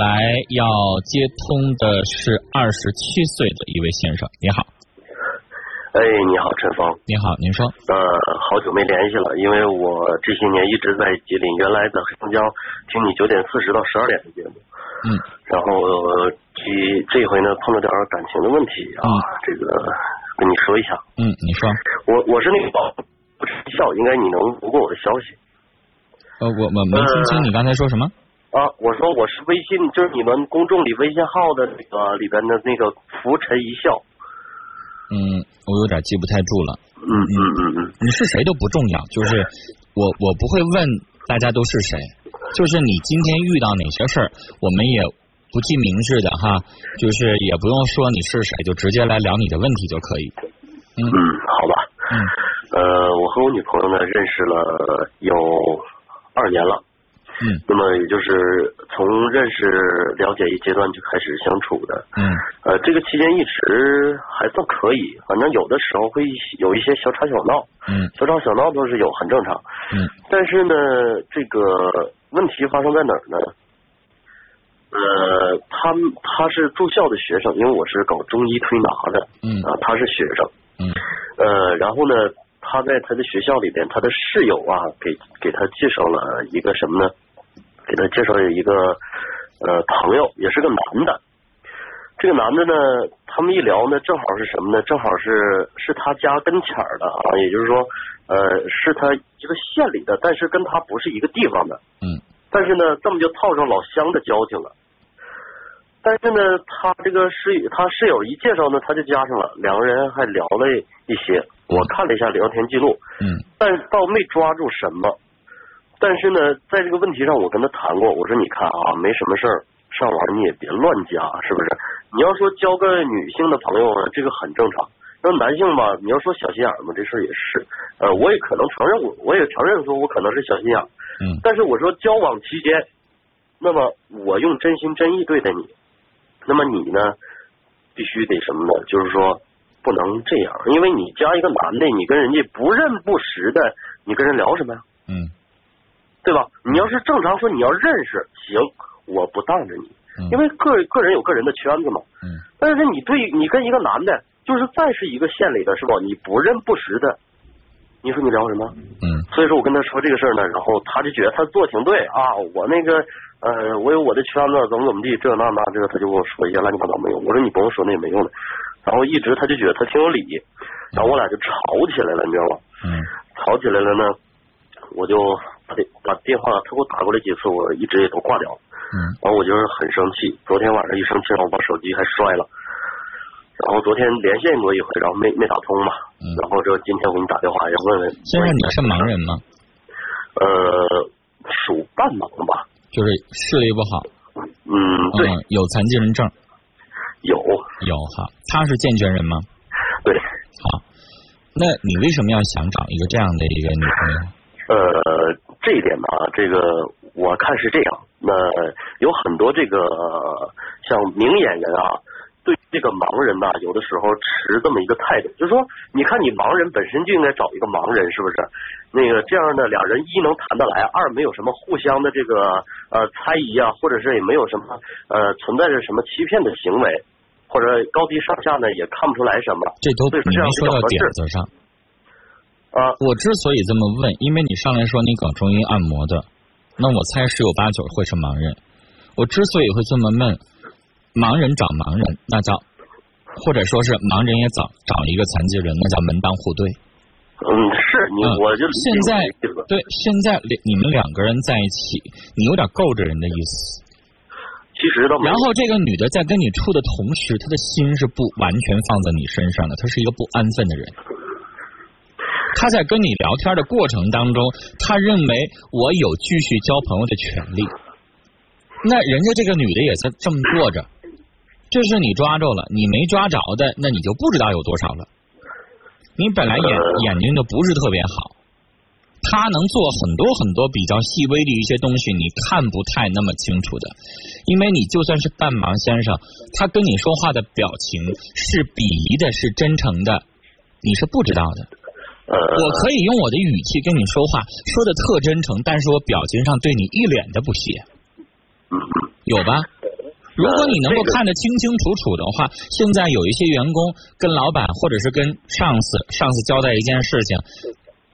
来要接通的是二十七岁的一位先生，你好。哎，你好，陈峰。你好，您说。呃，好久没联系了，因为我这些年一直在吉林，原来在黑龙江听你九点四十到十二点的节目。嗯。然后这这回呢，碰到点感情的问题啊，这个跟你说一下。嗯，你说。我我是那个保不笑，应该你能读过我的消息。呃，我我没听清你刚才说什么。啊，我说我是微信，就是你们公众里微信号的那个里边的那个浮沉一笑。嗯，我有点记不太住了。嗯嗯嗯嗯，你是谁都不重要，就是我我不会问大家都是谁，就是你今天遇到哪些事儿，我们也不记名字的哈，就是也不用说你是谁，就直接来聊你的问题就可以。嗯，好吧。嗯，呃，我和我女朋友呢认识了有二年了。嗯，那么也就是从认识、了解一阶段就开始相处的。嗯，呃，这个期间一直还算可以，反正有的时候会有一些小吵小闹。嗯，小吵小闹都是有，很正常。嗯，但是呢，这个问题发生在哪儿呢？呃，他他是住校的学生，因为我是搞中医推拿的。嗯，啊，他是学生。嗯，呃，然后呢，他在他的学校里边，他的室友啊，给给他介绍了一个什么呢？给他介绍一个呃朋友，也是个男的。这个男的呢，他们一聊呢，正好是什么呢？正好是是他家跟前儿的啊，也就是说，呃，是他一个县里的，但是跟他不是一个地方的。嗯。但是呢，这么就套上老乡的交情了。但是呢，他这个室友，他室友一介绍呢，他就加上了，两个人还聊了一些。我看了一下聊天记录。嗯。但倒没抓住什么。但是呢，在这个问题上，我跟他谈过，我说你看啊，没什么事儿，上网你也别乱加，是不是？你要说交个女性的朋友呢，这个很正常。那男性吧，你要说小心眼嘛，这事儿也是。呃，我也可能承认，我我也承认说我可能是小心眼。嗯。但是我说交往期间，那么我用真心真意对待你，那么你呢，必须得什么呢？就是说不能这样，因为你加一个男的，你跟人家不认不识的，你跟人聊什么呀？嗯。对吧？你要是正常说，你要认识，行，我不当着你，因为个个人有个人的圈子嘛。嗯。但是你对你跟一个男的，就是再是一个县里的，是吧？你不认不识的，你说你聊什么？嗯。所以说我跟他说这个事儿呢，然后他就觉得他做挺对啊，我那个呃，我有我的圈子，怎么怎么地，这那那，这个他就跟我说一些乱七八糟没用。我说你不用说那也没用的。然后一直他就觉得他挺有理，然后我俩就吵起来了，你知道吗？嗯。吵起来了呢，我就。把把电话他给我打过来几次，我一直也都挂掉了。嗯，然后我就是很生气，昨天晚上一生气，然后我把手机还摔了。然后昨天连线过一回，然后没没打通嘛。嗯。然后这今天我给你打电话，要问问。先生，你是盲人吗？呃，属半盲吧。就是视力不好。嗯，对。有残疾人证。有。有哈，他是健全人吗？对。好，那你为什么要想找一个这样的一个女朋友？呃。这一点吧，这个我看是这样。那有很多这个像明眼人啊，对这个盲人呐，有的时候持这么一个态度，就是说，你看你盲人本身就应该找一个盲人，是不是？那个这样的两人一能谈得来，二没有什么互相的这个呃猜疑啊，或者是也没有什么呃存在着什么欺骗的行为，或者高低上下呢也看不出来什么。这都没说到点子上。啊，我之所以这么问，因为你上来说你搞中医按摩的，那我猜十有八九会是盲人。我之所以会这么问，盲人找盲人，那叫或者说是盲人也找找一个残疾人，那叫门当户对。嗯，是你我就现在对现在你们两个人在一起，你有点够着人的意思。其实都然后这个女的在跟你处的同时，她的心是不完全放在你身上的，她是一个不安分的人。他在跟你聊天的过程当中，他认为我有继续交朋友的权利。那人家这个女的也在这么做着，这是你抓着了，你没抓着的，那你就不知道有多少了。你本来眼眼睛就不是特别好，他能做很多很多比较细微的一些东西，你看不太那么清楚的。因为你就算是半盲先生，他跟你说话的表情是鄙夷的，是真诚的，你是不知道的。我可以用我的语气跟你说话，说的特真诚，但是我表情上对你一脸的不屑，有吧？如果你能够看得清清楚楚的话，现在有一些员工跟老板或者是跟上司，上司交代一件事情，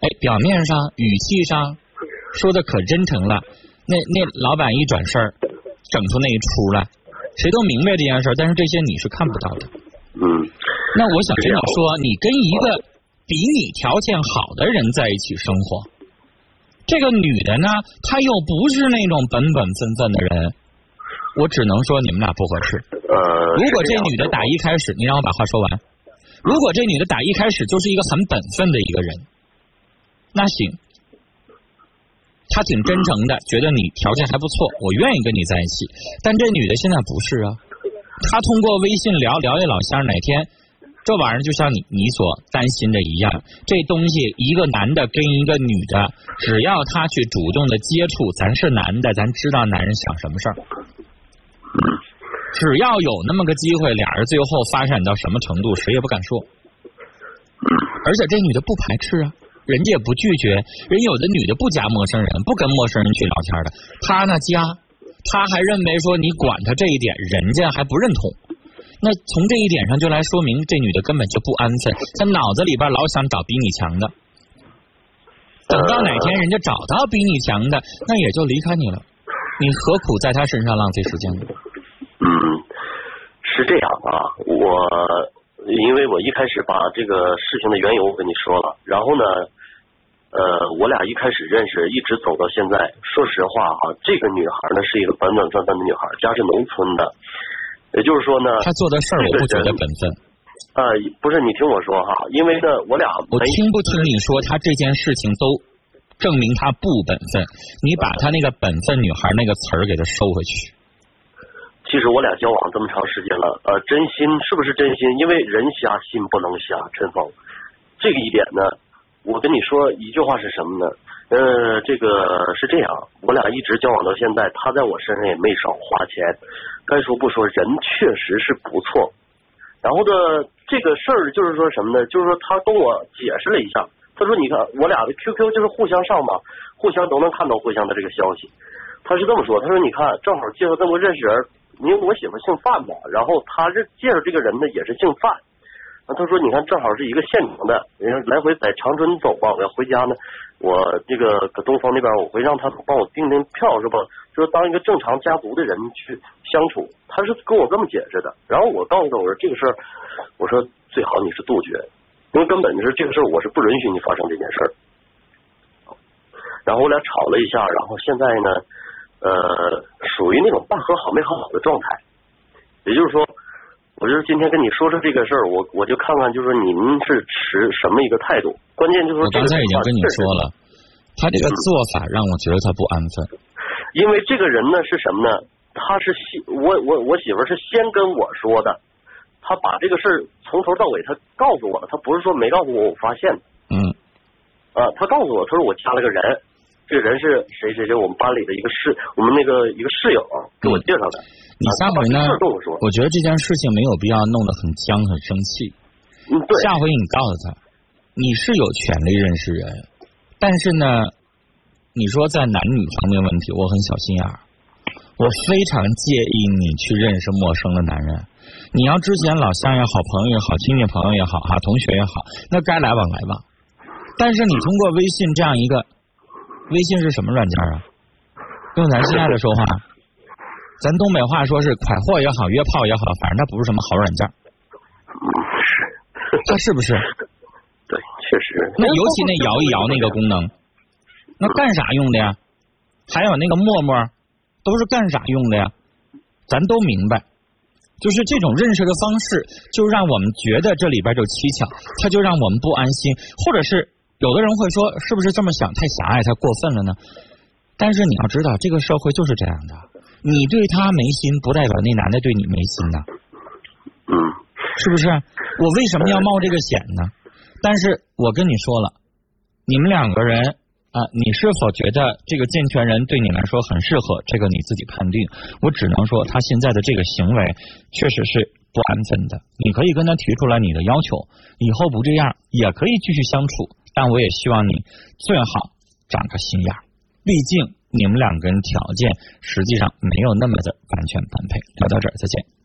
哎，表面上语气上说的可真诚了，那那老板一转身整出那一出来，谁都明白这件事，但是这些你是看不到的。嗯，那我想跟你说，你跟一个比你条件好的人在一起生活，这个女的呢，她又不是那种本本分分的人。我只能说你们俩不合适。呃，如果这女的打一开始，你让我把话说完。如果这女的打一开始就是一个很本分的一个人，那行，她挺真诚的，觉得你条件还不错，我愿意跟你在一起。但这女的现在不是啊，她通过微信聊聊一老乡，哪天这玩意儿就像你你所担心的一样，这东西一个男的跟一个女的，只要他去主动的接触，咱是男的，咱知道男人想什么事儿。只要有那么个机会，俩人最后发展到什么程度，谁也不敢说。而且这女的不排斥啊，人家也不拒绝。人有的女的不加陌生人，不跟陌生人去聊天的，她呢加，她还认为说你管她这一点，人家还不认同。那从这一点上就来说明，这女的根本就不安分，她脑子里边老想找比你强的。等到哪天人家找到比你强的，那也就离开你了。你何苦在她身上浪费时间呢？嗯，是这样啊，我因为我一开始把这个事情的缘由跟你说了，然后呢，呃，我俩一开始认识，一直走到现在。说实话啊，这个女孩呢是一个本本分分的女孩，家是农村的，也就是说呢，他做的事儿我不觉得本分。呃，不是，你听我说哈，因为呢，我俩我听不听你说，他这件事情都证明他不本分，你把他那个本分女孩那个词儿给他收回去。其实我俩交往这么长时间了，呃，真心是不是真心？因为人瞎心不能瞎，陈峰，这个一点呢，我跟你说一句话是什么呢？呃，这个是这样，我俩一直交往到现在，他在我身上也没少花钱，该说不说，人确实是不错。然后呢，这个事儿就是说什么呢？就是说他跟我解释了一下，他说你看我俩的 QQ 就是互相上嘛，互相都能看到互相的这个消息。他是这么说，他说你看正好介绍这么认识人。因为我媳妇姓范嘛，然后他认介绍这个人呢也是姓范，那他说你看正好是一个县城的，人家来回在长春走吧，我要回家呢，我这个搁东方那边我会让他帮我订订票是吧？就是当一个正常家族的人去相处，他是跟我这么解释的。然后我告诉他我说这个事儿，我说最好你是杜绝，因为根本就是这个事儿我是不允许你发生这件事儿。然后我俩吵了一下，然后现在呢。呃，属于那种半和好没和好的状态，也就是说，我就是今天跟你说说这个事儿，我我就看看，就是说您是持什么一个态度？关键就是说，我刚才已经跟你说了，他这个做法让我觉得他不安分。因为这个人呢是什么呢？他是先我我我媳妇是先跟我说的，他把这个事儿从头到尾他告诉我了，他不是说没告诉我我发现的。嗯。啊，他告诉我，他说我加了个人。这个人是谁？谁谁？我们班里的一个室，我们那个一个室友给我介绍的。你下回呢？我觉得这件事情没有必要弄得很僵、很生气。嗯，对。下回你告诉他，你是有权利认识人，但是呢，你说在男女方面问题，我很小心眼儿，我非常介意你去认识陌生的男人。你要之前老乡也好，朋友也好，亲戚朋友也好，哈，同学也好，那该来往来往。但是你通过微信这样一个。微信是什么软件啊？用咱现在的说话，咱东北话说是快货也好，约炮也好，反正它不是什么好软件。它是不是？对，确实。那尤其那摇一摇那个功能，那干啥用的呀？还有那个陌陌，都是干啥用的呀？咱都明白，就是这种认识的方式，就让我们觉得这里边就蹊跷，它就让我们不安心，或者是。有的人会说，是不是这么想太狭隘、太过分了呢？但是你要知道，这个社会就是这样的。你对他没心，不代表那男的对你没心呐。嗯，是不是？我为什么要冒这个险呢？但是我跟你说了，你们两个人啊，你是否觉得这个健全人对你来说很适合？这个你自己判定。我只能说，他现在的这个行为确实是不安分的。你可以跟他提出来你的要求，以后不这样，也可以继续相处。但我也希望你最好长个心眼，毕竟你们两个人条件实际上没有那么的完全般配。聊到这儿，再见。